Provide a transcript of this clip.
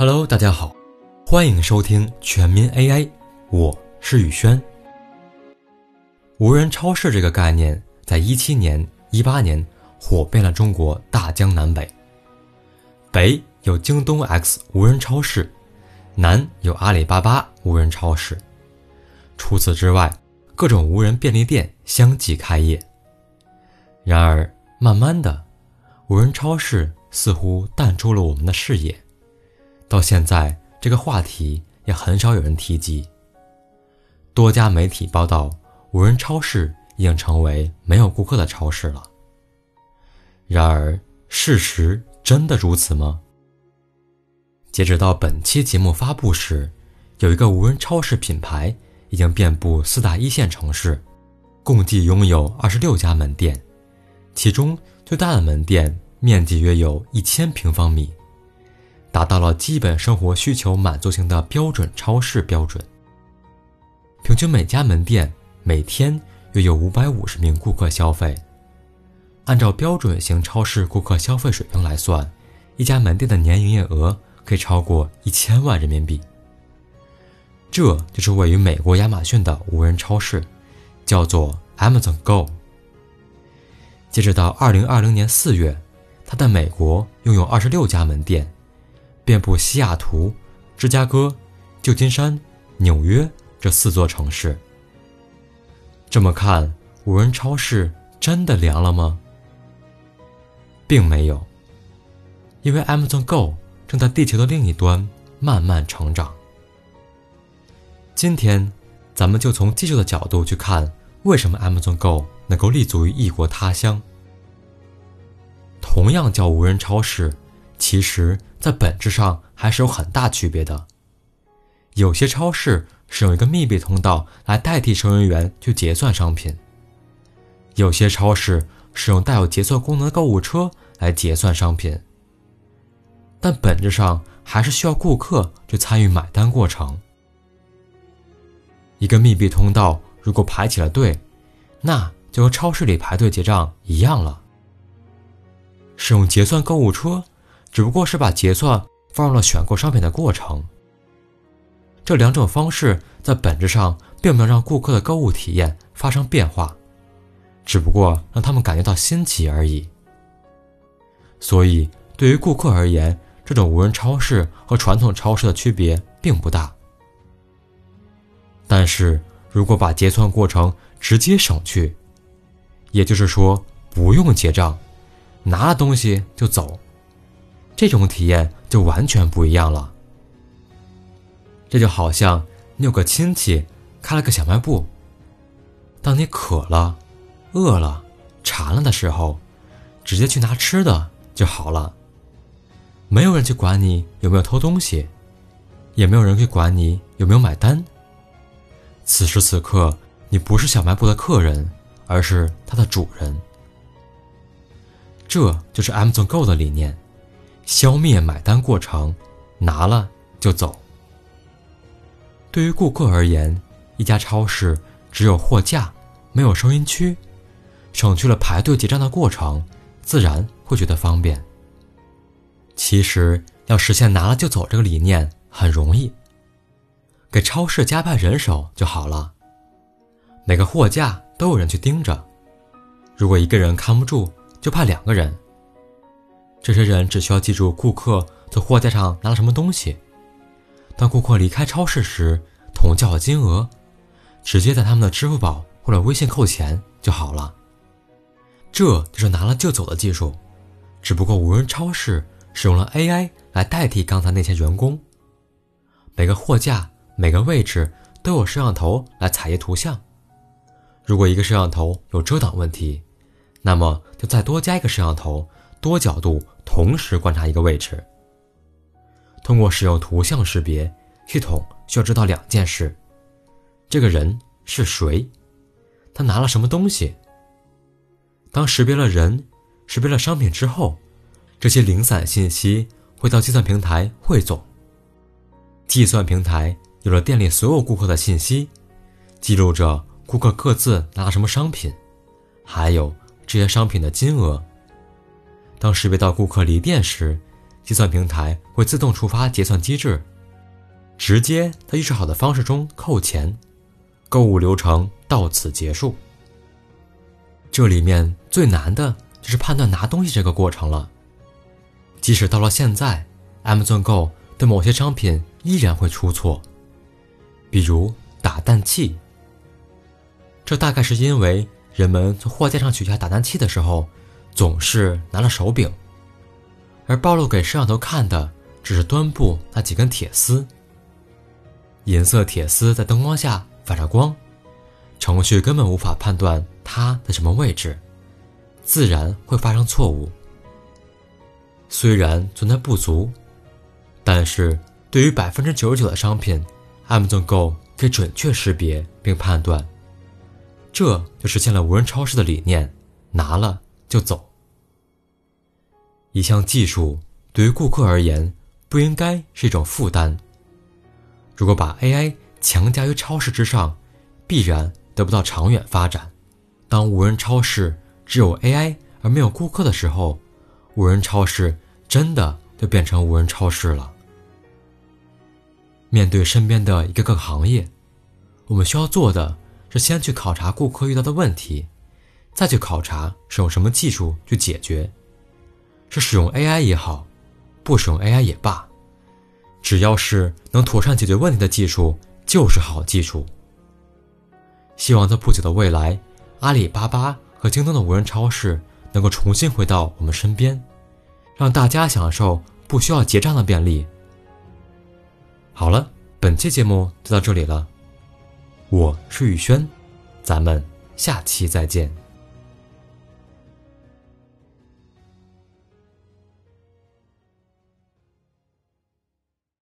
Hello，大家好，欢迎收听全民 AI，我是宇轩。无人超市这个概念，在一七年、一八年火遍了中国大江南北。北有京东 X 无人超市，南有阿里巴巴无人超市。除此之外，各种无人便利店相继开业。然而，慢慢的，无人超市似乎淡出了我们的视野。到现在，这个话题也很少有人提及。多家媒体报道，无人超市已经成为没有顾客的超市了。然而，事实真的如此吗？截止到本期节目发布时，有一个无人超市品牌已经遍布四大一线城市，共计拥有二十六家门店，其中最大的门店面积约有一千平方米。达到了基本生活需求满足型的标准超市标准。平均每家门店每天约有五百五十名顾客消费。按照标准型超市顾客消费水平来算，一家门店的年营业额可以超过一千万人民币。这就是位于美国亚马逊的无人超市，叫做 Amazon Go。截止到二零二零年四月，它在美国拥有二十六家门店。遍布西雅图、芝加哥、旧金山、纽约这四座城市。这么看，无人超市真的凉了吗？并没有，因为 Amazon Go 正在地球的另一端慢慢成长。今天，咱们就从技术的角度去看，为什么 Amazon Go 能够立足于异国他乡。同样叫无人超市。其实，在本质上还是有很大区别的。有些超市使用一个密闭通道来代替收银员去结算商品；有些超市使用带有结算功能的购物车来结算商品。但本质上还是需要顾客去参与买单过程。一个密闭通道如果排起了队，那就和超市里排队结账一样了。使用结算购物车。只不过是把结算放入了选购商品的过程。这两种方式在本质上并没有让顾客的购物体验发生变化，只不过让他们感觉到新奇而已。所以，对于顾客而言，这种无人超市和传统超市的区别并不大。但是如果把结算过程直接省去，也就是说不用结账，拿了东西就走。这种体验就完全不一样了。这就好像你有个亲戚开了个小卖部，当你渴了、饿了、馋了的时候，直接去拿吃的就好了。没有人去管你有没有偷东西，也没有人去管你有没有买单。此时此刻，你不是小卖部的客人，而是他的主人。这就是 Amazon Go 的理念。消灭买单过程，拿了就走。对于顾客而言，一家超市只有货架，没有收银区，省去了排队结账的过程，自然会觉得方便。其实要实现拿了就走这个理念很容易，给超市加派人手就好了。每个货架都有人去盯着，如果一个人看不住，就派两个人。这些人只需要记住顾客从货架上拿了什么东西，当顾客离开超市时，统计好金额，直接在他们的支付宝或者微信扣钱就好了。这就是拿了就走的技术，只不过无人超市使用了 AI 来代替刚才那些员工。每个货架、每个位置都有摄像头来采集图像，如果一个摄像头有遮挡问题，那么就再多加一个摄像头。多角度同时观察一个位置。通过使用图像识别，系统需要知道两件事：这个人是谁，他拿了什么东西。当识别了人、识别了商品之后，这些零散信息会到计算平台汇总。计算平台有了店里所有顾客的信息，记录着顾客各自拿了什么商品，还有这些商品的金额。当识别到顾客离店时，计算平台会自动触发结算机制，直接在预设好的方式中扣钱，购物流程到此结束。这里面最难的就是判断拿东西这个过程了。即使到了现在，Amazon Go 对某些商品依然会出错，比如打蛋器。这大概是因为人们从货架上取下打蛋器的时候，总是拿了手柄，而暴露给摄像头看的只是端部那几根铁丝。银色铁丝在灯光下反着光，程序根本无法判断它在什么位置，自然会发生错误。虽然存在不足，但是对于百分之九十九的商品，Amazon Go 可以准确识别并判断。这就实现了无人超市的理念：拿了就走。一项技术对于顾客而言不应该是一种负担。如果把 AI 强加于超市之上，必然得不到长远发展。当无人超市只有 AI 而没有顾客的时候，无人超市真的就变成无人超市了。面对身边的一个个行业，我们需要做的是先去考察顾客遇到的问题，再去考察使用什么技术去解决。是使用 AI 也好，不使用 AI 也罢，只要是能妥善解决问题的技术，就是好技术。希望在不久的未来，阿里巴巴和京东的无人超市。能够重新回到我们身边，让大家享受不需要结账的便利。好了，本期节目就到这里了，我是宇轩，咱们下期再见。